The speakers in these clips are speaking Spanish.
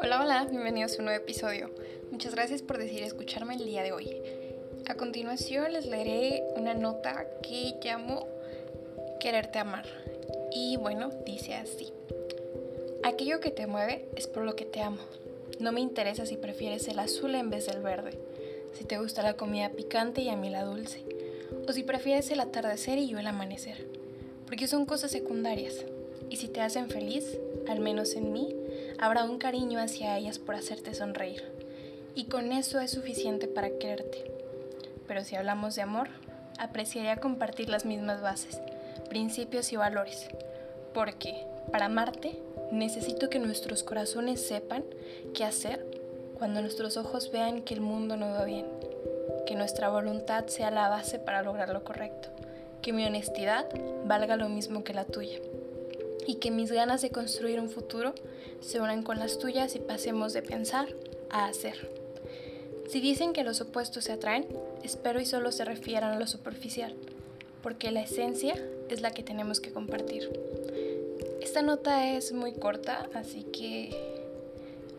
Hola, hola, bienvenidos a un nuevo episodio. Muchas gracias por decidir escucharme el día de hoy. A continuación les leeré una nota que llamo Quererte amar. Y bueno, dice así. Aquello que te mueve es por lo que te amo. No me interesa si prefieres el azul en vez del verde, si te gusta la comida picante y a mí la dulce, o si prefieres el atardecer y yo el amanecer, porque son cosas secundarias. Y si te hacen feliz, al menos en mí, habrá un cariño hacia ellas por hacerte sonreír. Y con eso es suficiente para quererte. Pero si hablamos de amor, apreciaría compartir las mismas bases, principios y valores. Porque, para amarte, necesito que nuestros corazones sepan qué hacer cuando nuestros ojos vean que el mundo no va bien. Que nuestra voluntad sea la base para lograr lo correcto. Que mi honestidad valga lo mismo que la tuya. Y que mis ganas de construir un futuro se unan con las tuyas y pasemos de pensar a hacer. Si dicen que los opuestos se atraen, espero y solo se refieran a lo superficial, porque la esencia es la que tenemos que compartir. Esta nota es muy corta, así que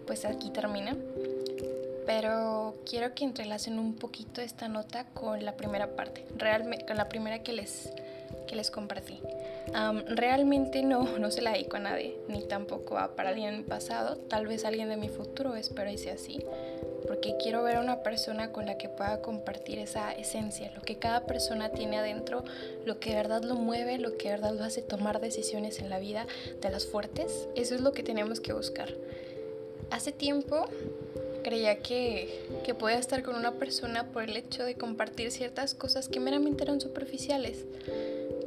pues aquí termina. Pero quiero que entrelacen un poquito esta nota con la primera parte, realmente con la primera que les, que les compartí. realmente no, no se la dedico a nadie, ni tampoco a para alguien pasado, tal vez alguien de mi futuro, espero y sea así porque quiero ver a una persona con la que pueda compartir esa esencia, lo que cada persona tiene adentro, lo que de verdad lo mueve, lo que de verdad lo hace tomar decisiones en la vida de las fuertes. Eso es lo que tenemos que buscar. Hace tiempo creía que, que podía estar con una persona por el hecho de compartir ciertas cosas que meramente eran superficiales.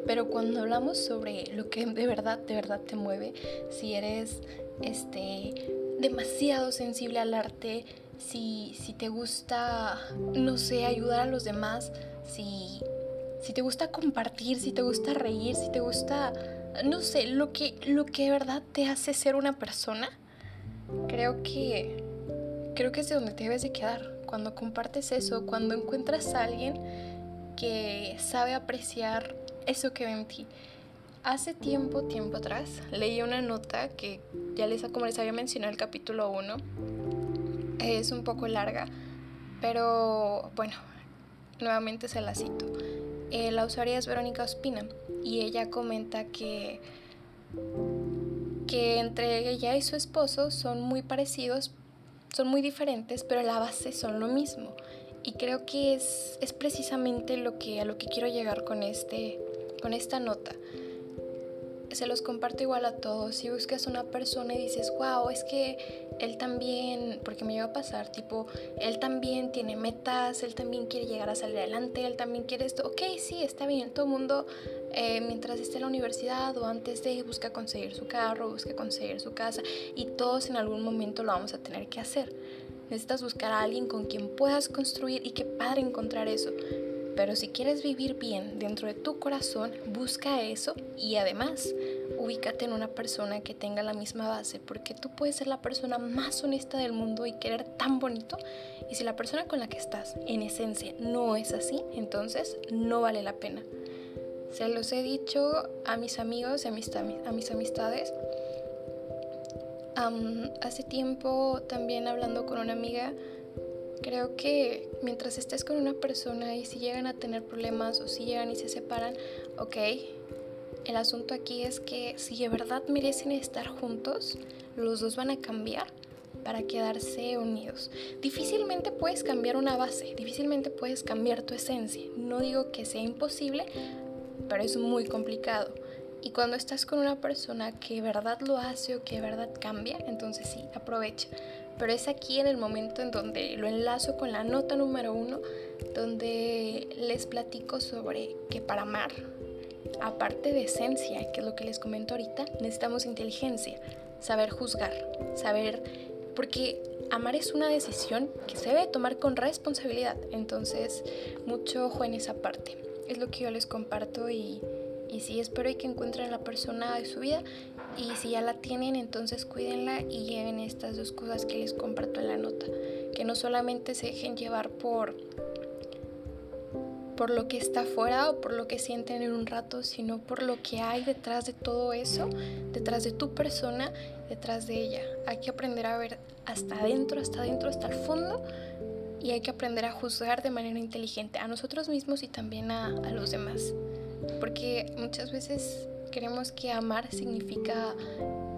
Pero cuando hablamos sobre lo que de verdad, de verdad te mueve, si eres este demasiado sensible al arte, si, si te gusta, no sé, ayudar a los demás, si, si te gusta compartir, si te gusta reír, si te gusta, no sé, lo que, lo que de verdad te hace ser una persona, creo que, creo que es de donde te debes de quedar. Cuando compartes eso, cuando encuentras a alguien que sabe apreciar eso que ve en ti. Hace tiempo, tiempo atrás, leí una nota que ya les, como les había mencionado el capítulo 1, es un poco larga, pero bueno, nuevamente se la cito. Eh, la usuaria es Verónica Ospina y ella comenta que, que entre ella y su esposo son muy parecidos, son muy diferentes, pero la base son lo mismo. Y creo que es, es precisamente lo que, a lo que quiero llegar con, este, con esta nota se los comparto igual a todos. Si buscas una persona y dices, wow, es que él también, porque me iba a pasar, tipo, él también tiene metas, él también quiere llegar a salir adelante, él también quiere esto. Ok, sí, está bien. Todo el mundo, eh, mientras esté en la universidad o antes de, busca conseguir su carro, busca conseguir su casa y todos en algún momento lo vamos a tener que hacer. Necesitas buscar a alguien con quien puedas construir y qué padre encontrar eso. Pero si quieres vivir bien dentro de tu corazón, busca eso y además ubícate en una persona que tenga la misma base, porque tú puedes ser la persona más honesta del mundo y querer tan bonito. Y si la persona con la que estás, en esencia, no es así, entonces no vale la pena. Se los he dicho a mis amigos y a mis, amistades. hace tiempo también hablando con una amiga, Creo que mientras estés con una persona y si llegan a tener problemas o si llegan y se separan, ok, el asunto aquí es que si de verdad merecen estar juntos, los dos van a cambiar para quedarse unidos. Difícilmente puedes cambiar una base, difícilmente puedes cambiar tu esencia. No digo que sea imposible, pero es muy complicado. Y cuando estás con una persona que de verdad lo hace o que de verdad cambia, entonces sí, aprovecha pero es aquí en el momento en donde lo enlazo con la nota número uno, donde les platico sobre que para amar, aparte de esencia, que es lo que les comento ahorita, necesitamos inteligencia, saber juzgar, saber, porque amar es una decisión que se debe tomar con responsabilidad, entonces mucho ojo en esa parte. Es lo que yo les comparto y, y sí, espero que encuentren la persona de su vida y si ya la tienen, entonces cuídenla y lleven estas dos cosas que les comparto en la nota. Que no solamente se dejen llevar por por lo que está afuera o por lo que sienten en un rato, sino por lo que hay detrás de todo eso, detrás de tu persona, detrás de ella. Hay que aprender a ver hasta adentro, hasta adentro, hasta el fondo y hay que aprender a juzgar de manera inteligente a nosotros mismos y también a, a los demás. Porque muchas veces queremos que amar significa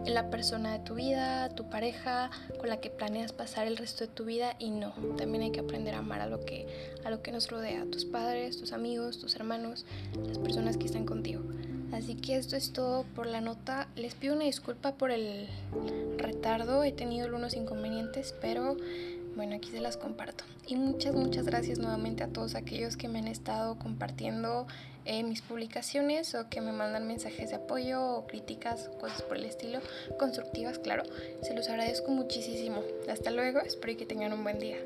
la persona de tu vida, tu pareja, con la que planeas pasar el resto de tu vida y no, también hay que aprender a amar a lo que, a lo que nos rodea, tus padres, tus amigos, tus hermanos, las personas que están contigo. Así que esto es todo por la nota. Les pido una disculpa por el retardo, he tenido algunos inconvenientes, pero bueno, aquí se las comparto. Y muchas, muchas gracias nuevamente a todos aquellos que me han estado compartiendo eh, mis publicaciones o que me mandan mensajes de apoyo o críticas, cosas por el estilo, constructivas, claro. Se los agradezco muchísimo. Hasta luego, espero que tengan un buen día.